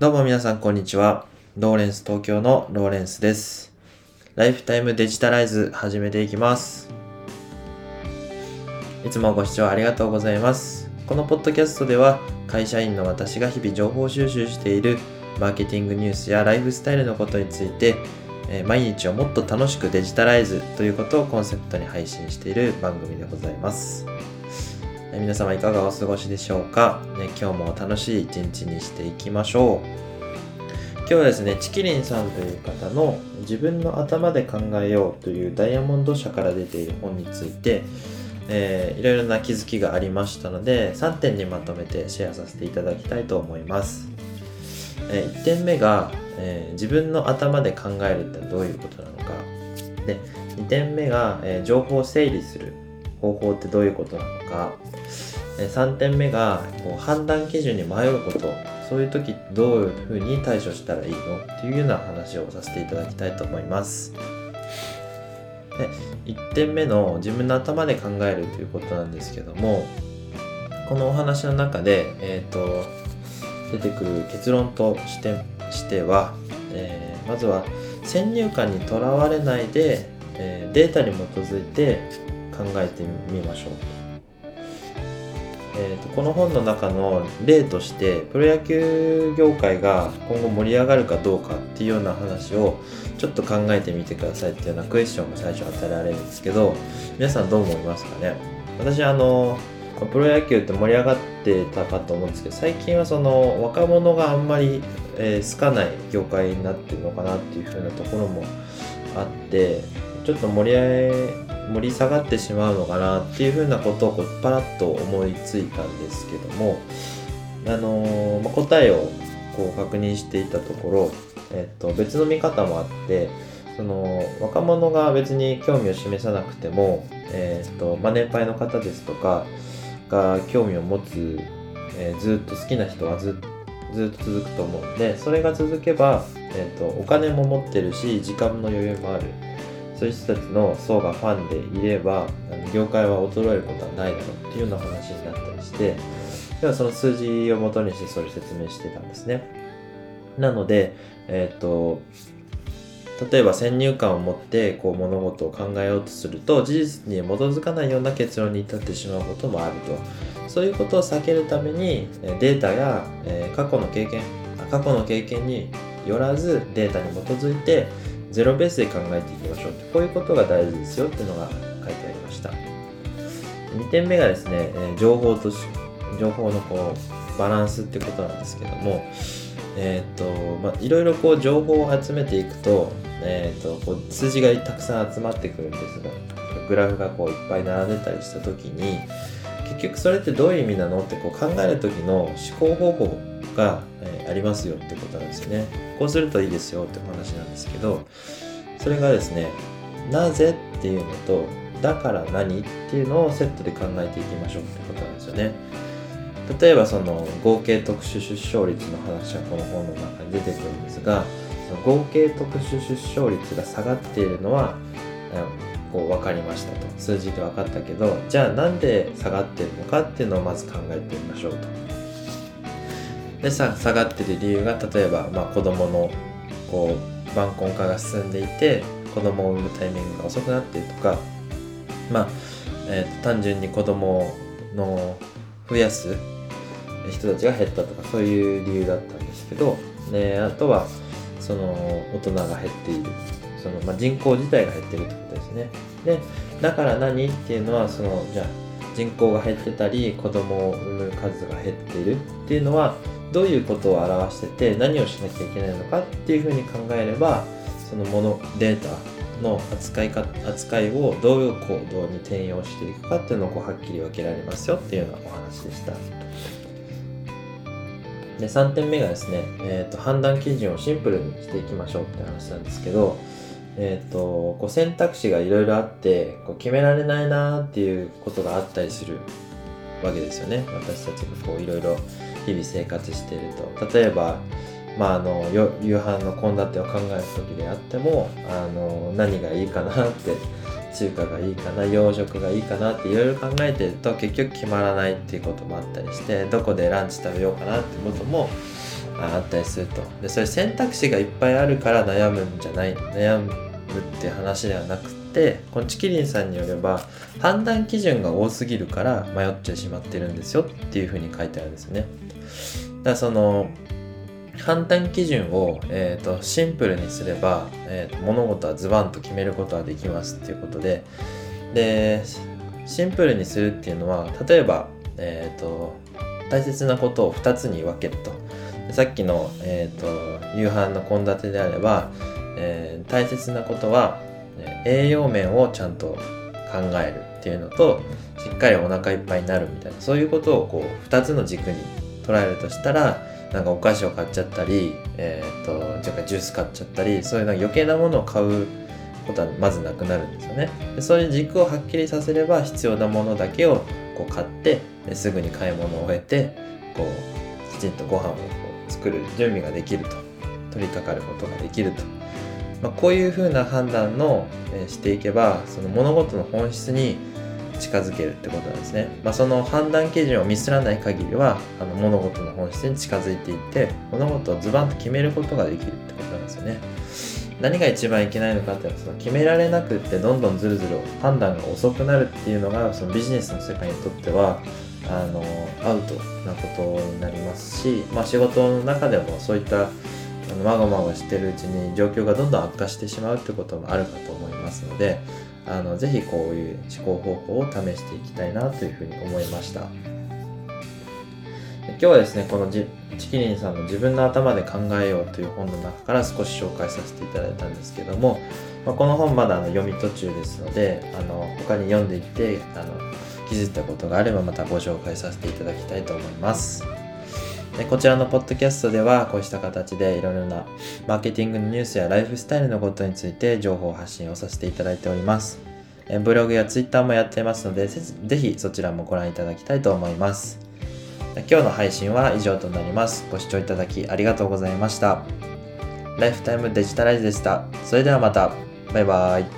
どうも皆さんこんにちは。ローレンス東京のローレンスです。ライフタイムデジタライズ始めていきます。いつもご視聴ありがとうございます。このポッドキャストでは会社員の私が日々情報収集しているマーケティングニュースやライフスタイルのことについて毎日をもっと楽しくデジタライズということをコンセプトに配信している番組でございます。皆様いかがお過ごしでしょうか、ね、今日も楽しい一日にしていきましょう。今日はですね、チキリンさんという方の自分の頭で考えようというダイヤモンド社から出ている本について、えーいろいろな気づきがありましたので、3点にまとめてシェアさせていただきたいと思います。え1点目が、えー自分の頭で考えるってどういうことなのか。で、2点目が、えー情報を整理する方法ってどういうことなのか。3点目がこう判断基準に迷うこと。そういう時どういうふうに対処したらいいのっていうような話をさせていただきたいと思います。で1点目の自分の頭で考えるということなんですけどもこのお話の中で、えー、と出てくる結論としてしては、えーまずは先入観にとらわれないで、えーデータに基づいて考えてみましょう。えーとこの本の中の例としてプロ野球業界が今後盛り上がるかどうかっていうような話をちょっと考えてみてくださいっていうようなクエスチョンが最初与えられるんですけど皆さんどう思いますかね？私あのプロ野球って盛り上がってたかと思うんですけど最近はその若者があんまり、えー好かない業界になってるのかなっていう風なところもあってちょっと盛り上げ盛り下がってしまうのかなっていう風なことをこうパラッと思いついたんですけどもあのまあ答えをこう確認していたところ、えっと、別の見方もあってその若者が別に興味を示さなくても、えっとまあ、年配の方ですとかが興味を持つ、えーずっと好きな人はずずっと続くと思うんでそれが続けば、えー、とお金も持ってるし時間の余裕もある。そういう人たちの層がファンでいれば業界は衰えることはないだろうっていうような話になったりしてではその数字をもとにしてそれ説明してたんですね。なのでえっ、と例えば先入観を持ってこう物事を考えようとすると事実に基づかないような結論に至ってしまうこともあると。そういうことを避けるためにデータや、過去の経験過去の経験によらずデータに基づいてゼロベースで考えていきましょう。こういうことが大事ですよっていうのが書いてありました。2点目がですね、情報と情報のこうバランスってことなんですけどもえっ、とまあいろいろこう情報を集めていくと,、えー、とこう数字がたくさん集まってくるんですがグラフがこういっぱい並んでたりした時に結局それってどういう意味なのってこう考える時の思考方法が、えーありますよってことなんですよね。こうするといいですよって話なんですけどそれがですねなぜっていうのとだから何っていうのをセットで考えていきましょうってことなんですよね。例えばその合計特殊出生率の話はこの本の中に出てくるんですがその合計特殊出生率が下がっているのはあこう分かりましたと。数字で分かったけどじゃあなんで下がってるのかっていうのをまず考えてみましょうと。で下がってる理由が例えば、まあ、子供のこう晩婚化が進んでいて子供を産むタイミングが遅くなってるとかまあ、えーと単純に子供の増やす人たちが減ったとかそういう理由だったんですけど、ね、あとはその大人が減っているその、まあ、人口自体が減ってるってことですね。でだから何っていうのはそのじゃあ人口が減ってたり子供を産む数が減っているっていうのはどういうことを表してて何をしなきゃいけないのかっていうふうに考えればそのものデータの扱いか扱いをどういう行動に転用していくかっていうのをこうはっきり分けられますよっていうようなお話でした。で3点目がですね、えーと判断基準をシンプルにしていきましょうって話なんですけど、えー、とこう選択肢がいろいろあってこう決められないなっていうことがあったりするわけですよね。私たちがいろいろ日々生活していると。例えば、まあ、あの夕飯の献立を考える時であってもあの何がいいかなって中華がいいかな洋食がいいかなっていろいろ考えてると結局決まらないっていうこともあったりしてどこでランチ食べようかなってこともあったりすると。でそういう選択肢がいっぱいあるから悩むんじゃない悩むって話ではなくてこのチキリンさんによれば判断基準が多すぎるから迷ってしまってるんですよっていうふうに書いてあるんですね。だからその判断基準を、えーと、シンプルにすれば、えーと、物事はズバンと決めることができますっていうことででシンプルにするっていうのは例えば、えーと、大切なことを2つに分けると。さっきの、えー、と夕飯の献立であれば、えー、大切なことは栄養面をちゃんと考えるっていうのとしっかりお腹いっぱいになるみたいなそういうことをこう2つの軸に捉えるとしたらなんかお菓子を買っちゃったり、えーと、じゃジュース買っちゃったりそういうなん余計なものを買うことはまずなくなるんですよね。でそういう軸をはっきりさせれば必要なものだけをこう買ってすぐに買い物を終えてこうきちんとご飯をこう作る準備ができると。取り掛かることができると、まあ、こういうふうな判断の、え、していけばその物事の本質に近づけるってことなんですね。まあ、その判断基準をミスらない限りはあの物事の本質に近づいていって物事をズバンと決めることができるってことなんですよね。何が一番いけないのかっていうのはその決められなくってどんどんずるずる判断が遅くなるっていうのがそのビジネスの世界にとってはあのアウトなことになりますし、まあ、仕事の中でもそういったまごまごしてるうちに状況がどんどん悪化してしまうってこともあるかと思いますのであのぜひこういう思考方法を試していきたいなというふうに思いました今日はですねこのチキリンさんの自分の頭で考えようという本の中から少し紹介させていただいたんですけども、まあ、この本まだあの読み途中ですのであの他に読んでいってあの気づいたことがあればまたご紹介させていただきたいと思います。でこちらのポッドキャストではこうした形でいろいろなマーケティングのニュースやライフスタイルのことについて情報発信をさせていただいております。ブログやツイッターもやってますので、ぜひそちらもご覧いただきたいと思います。今日の配信は以上となります。ご視聴いただきありがとうございました。ライフタイムデジタライズでした。それではまた。バイバーイ。